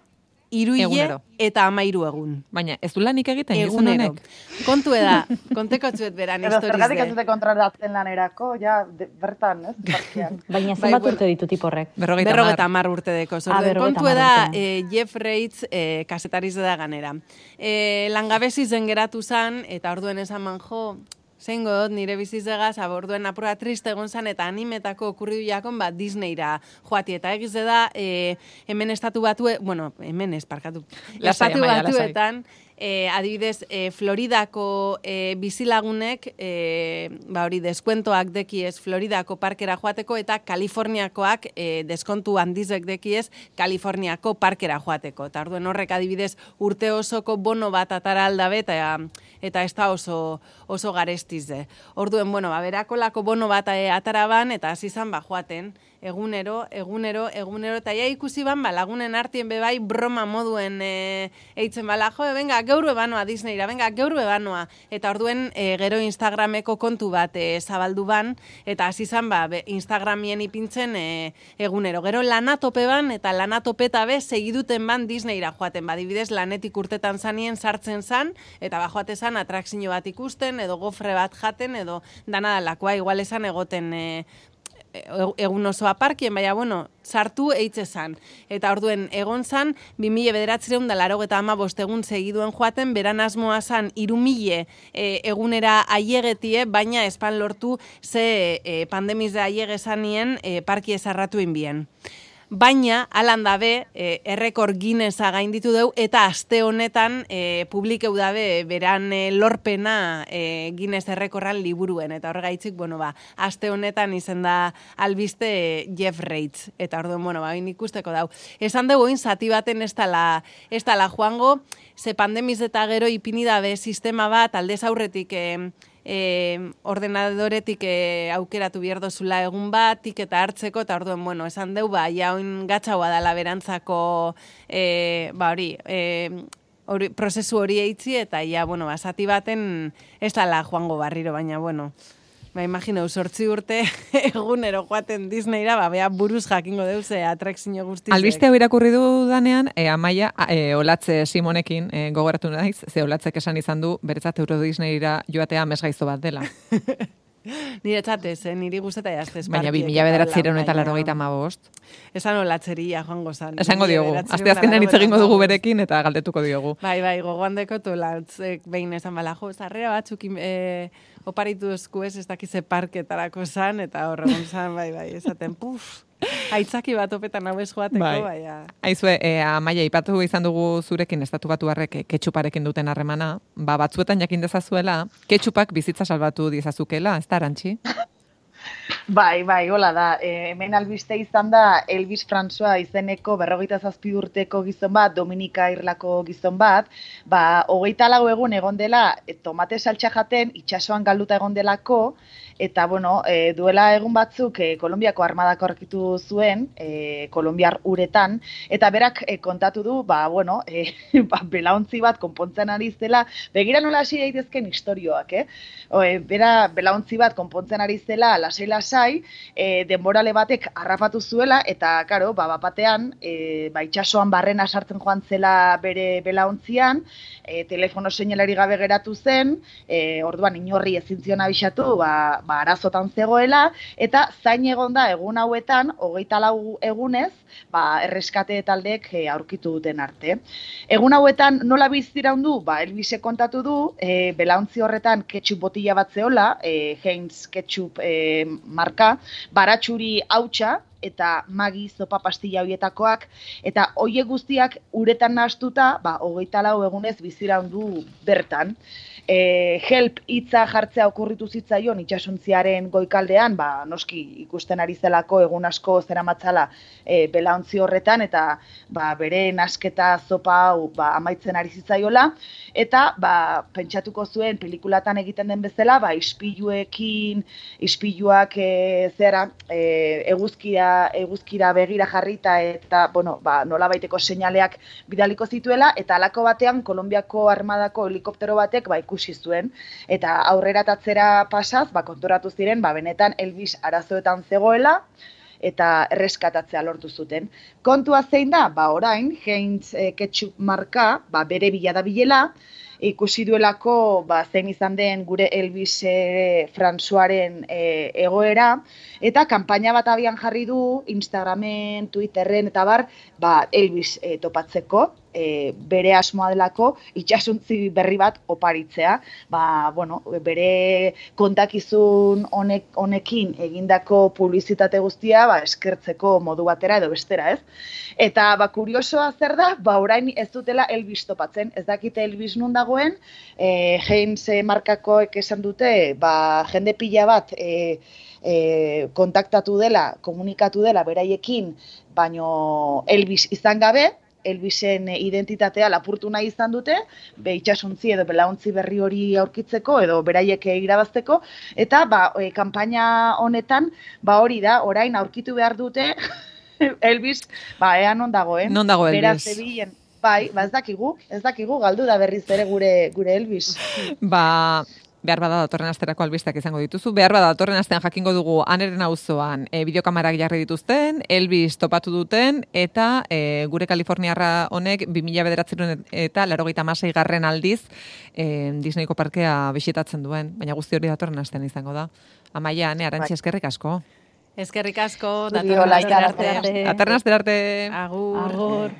Speaker 3: iruile
Speaker 1: Egunero.
Speaker 3: eta amairu egun.
Speaker 1: Baina, ez du lanik egiten, gizon
Speaker 3: Egunero.
Speaker 1: honek?
Speaker 3: Kontu da, konteko txuet beran
Speaker 4: Edo zergatik ez
Speaker 3: historiz
Speaker 4: dute kontratatzen lanerako, ja, de, bertan, ez, parkean.
Speaker 2: Baina
Speaker 3: Bai,
Speaker 2: zenbat
Speaker 3: bueno.
Speaker 2: urte ditu tiporrek?
Speaker 1: Berrogeita
Speaker 3: Berrogeta
Speaker 1: hamar.
Speaker 3: hamar urte deko.
Speaker 2: Ah, berrogeita
Speaker 3: kontu
Speaker 2: hamar
Speaker 3: da,
Speaker 2: urte.
Speaker 3: eh, Jeff Reitz eh, kasetariz da ganera. Eh, langabezi zen geratu zan, eta orduen esan man, jo, zein dut nire bizitzegaz, aborduen apura triste egon zan, eta animetako okurridu jakon, ba, Disneyra joati. Eta egiz da, eh, hemen estatu batue, bueno, hemen ez, parkatu.
Speaker 1: Lasai,
Speaker 3: estatu
Speaker 1: Amaia, lasai.
Speaker 3: Eh, adibidez, eh, Floridako eh, bizilagunek, eh, ba hori, deskuentoak dekiez Floridako parkera joateko, eta Kaliforniakoak eh, deskontu handizek dekiez Kaliforniako parkera joateko. Eta orduen horrek adibidez urte osoko bono bat atara aldabe, eta, eta ez da oso, oso garestize. Orduen, bueno, ba, berakolako bono bat eh, atara ban, eta hasi zan ba joaten, egunero, egunero, egunero, eta ja ikusi ban, ba, lagunen artien bebai broma moduen e, eitzen bala, jo, venga, geuru ebanoa Disneyra, venga, geuru ebanoa. Eta orduen e, gero Instagrameko kontu bat e, zabaldu ban, eta hasi zan, ba, Instagramien ipintzen e, egunero. Gero lanatope ban, eta lanatopeta be, segiduten ban Disneyra joaten, ba, dibidez, lanetik urtetan zanien sartzen zan, eta ba, joate zan, atrakzio bat ikusten, edo gofre bat jaten, edo dana dalakoa, igual esan egoten e, e- egun osoa parkien, baina, bueno, sartu eitze zan. Eta orduen, egon zan, 2000 bederatzireun da laro eta ama egun segiduen joaten, beran asmoa zan, irumile e, egunera aiegetie, baina espan lortu ze e, pandemiz da aiege zanien e, parki ezarratu inbien. Baina, alan dabe, e, errekor Guinnessa gainditu deu, eta aste honetan e, publikeu dabe beran e, lorpena e, Guinness errekorran liburuen. Eta horregaitzik, bueno, ba, aste honetan izen da albiste e, Jeff Reitz. Eta orduan, bueno, ba, ikusteko dau. Esan dugu oin zati baten ez tala, ez tala joango, ze pandemiz eta gero ipini dabe sistema bat, aldez aurretik... E, e, ordenadoretik e, aukeratu behar dozula egun bat, tiketa hartzeko, eta orduen, bueno, esan deu, ba, ja oin gatzaua dala berantzako, e, ba, hori, e, hori, prozesu hori eitzi, eta ja, bueno, ba, zati baten ez dala joango barriro, baina, bueno, ba, imagineu, sortzi urte egunero joaten Disneyra, ba, bea buruz jakingo deuz, e, atrakzio guztizek.
Speaker 1: Albiste hau irakurri du danean, e, Amaia, e, Olatze Simonekin e, gogoratu naiz, ze Olatzek esan izan du, beretzat Euro Disneyra joatea mesgaizo bat dela.
Speaker 3: Nire txatez, eh? niri guzteta jaztez.
Speaker 1: Baina bi mila bederatzireun eta laro gaita bost.
Speaker 3: Esan olatzeria joango zan.
Speaker 1: Esango diogu. Azte azkenean hitz egingo dugu berekin eta galdetuko diogu.
Speaker 3: Bai, bai, gogoan dekotu lantzek behin esan bala, jo, zarrera batzuk eh, oparitu esku ez, ez dakize parketarako zan, eta horregun zan, bai, bai, esaten, puf, Aitzaki bat opetan hau joateko, bai. baina.
Speaker 1: Aizue, e, amaia, ipatu izan dugu zurekin estatu batu barrek eh, ketxuparekin duten harremana, ba, batzuetan jakin dezazuela, ketxupak bizitza salbatu dizazukela, ez da, arantxi?
Speaker 4: Bai, bai, hola da. E, hemen albiste izan da Elvis François izeneko berrogeita zazpi urteko gizon bat, Dominika Irlako gizon bat, ba, hogeita lau egun egon dela, e, tomate saltxa jaten, itxasoan galduta egon delako, eta bueno, e, duela egun batzuk e, Kolombiako armadako arkitu zuen, e, Kolombiar uretan, eta berak e, kontatu du, ba, bueno, e, ba, belauntzi bat konpontzen ari zela, begira nola hasi daitezken historioak, eh? O, e, bera, belauntzi bat konpontzen ari zela, lasai lasai, e, denborale batek harrapatu zuela, eta, karo, ba, bapatean, e, ba, itxasoan barrena sartzen joan zela bere belauntzian, e, telefono seinalari gabe geratu zen, e, orduan inorri ezin zion abisatu, ba, ba, arazotan zegoela, eta zain egon da egun hauetan, hogeita lau egunez, ba, erreskate taldeek e, aurkitu duten arte. Egun hauetan nola biztira hundu, ba, Elbise kontatu du, e, belauntzi horretan ketchup botila bat zeola, e, Heinz ketchup e, marka, baratxuri hautsa, eta magi zopa pastilla hoietakoak eta hoiek guztiak uretan nahastuta, ba hogeita lau egunez bizira hundu bertan. E, help hitza jartzea okurritu zitzaion itxasuntziaren goikaldean, ba, noski ikusten ari zelako egun asko zera matzala e, belaontzi horretan, eta ba, bere nasketa zopa hau ba, amaitzen ari zitzaiola, eta ba, pentsatuko zuen pelikulatan egiten den bezala, ba, ispiluekin, ispiluak e, zera, e, eguzkira, eguzkira begira jarrita, eta bueno, ba, nola baiteko seinaleak bidaliko zituela, eta alako batean Kolombiako armadako helikoptero batek ba, ikusi zuen eta aurrera tatzera pasaz ba konturatu ziren ba benetan Elvis arazoetan zegoela eta erreskatatzea lortu zuten. Kontua zein da? Ba orain Heinz e, Ketchup marka ba bere bila da bilela ikusi duelako ba zein izan den gure Elvis e, Françoisen e, egoera. Eta kanpaina bat abian jarri du Instagramen, Twitterren eta bar ba Elvis e, topatzeko e, bere asmoa delako itxasuntzi berri bat oparitzea. Ba, bueno, bere kontakizun honek, honekin egindako publizitate guztia ba, eskertzeko modu batera edo bestera, ez? Eta ba, kuriosoa zer da, ba, orain ez dutela Elvis topatzen. Ez dakite Elvis nun dagoen, e, Heinz markakoek esan dute, ba, jende pila bat, e, e, kontaktatu dela, komunikatu dela beraiekin, baino Elvis izan gabe, Elbisen identitatea lapurtu nahi izan dute, be itxasuntzi edo belauntzi berri hori aurkitzeko edo beraiek irabazteko, eta ba, e, kanpaina honetan, ba hori da, orain aurkitu behar dute Elbis, ba, ean non dagoen.
Speaker 1: Non dago Elbis.
Speaker 4: bai, ba ez dakigu, ez dakigu, galdu da berriz ere gure, gure Elbis.
Speaker 1: Ba, behar bada datorren asterako albisteak izango dituzu. Behar bada datorren astean jakingo dugu aneren auzoan e, bideokamarak jarri dituzten, Elvis topatu duten, eta e, gure Kaliforniarra honek 2000 bederatzen eta laro masei garren aldiz e, Disneyko parkea bisitatzen duen, baina guzti hori datorren astean izango da. Amaia, ane, arantzi bai. eskerrik asko.
Speaker 3: Eskerrik asko,
Speaker 4: datorren
Speaker 3: astean arte.
Speaker 1: Datorren astean arte.
Speaker 3: Agur. Agur.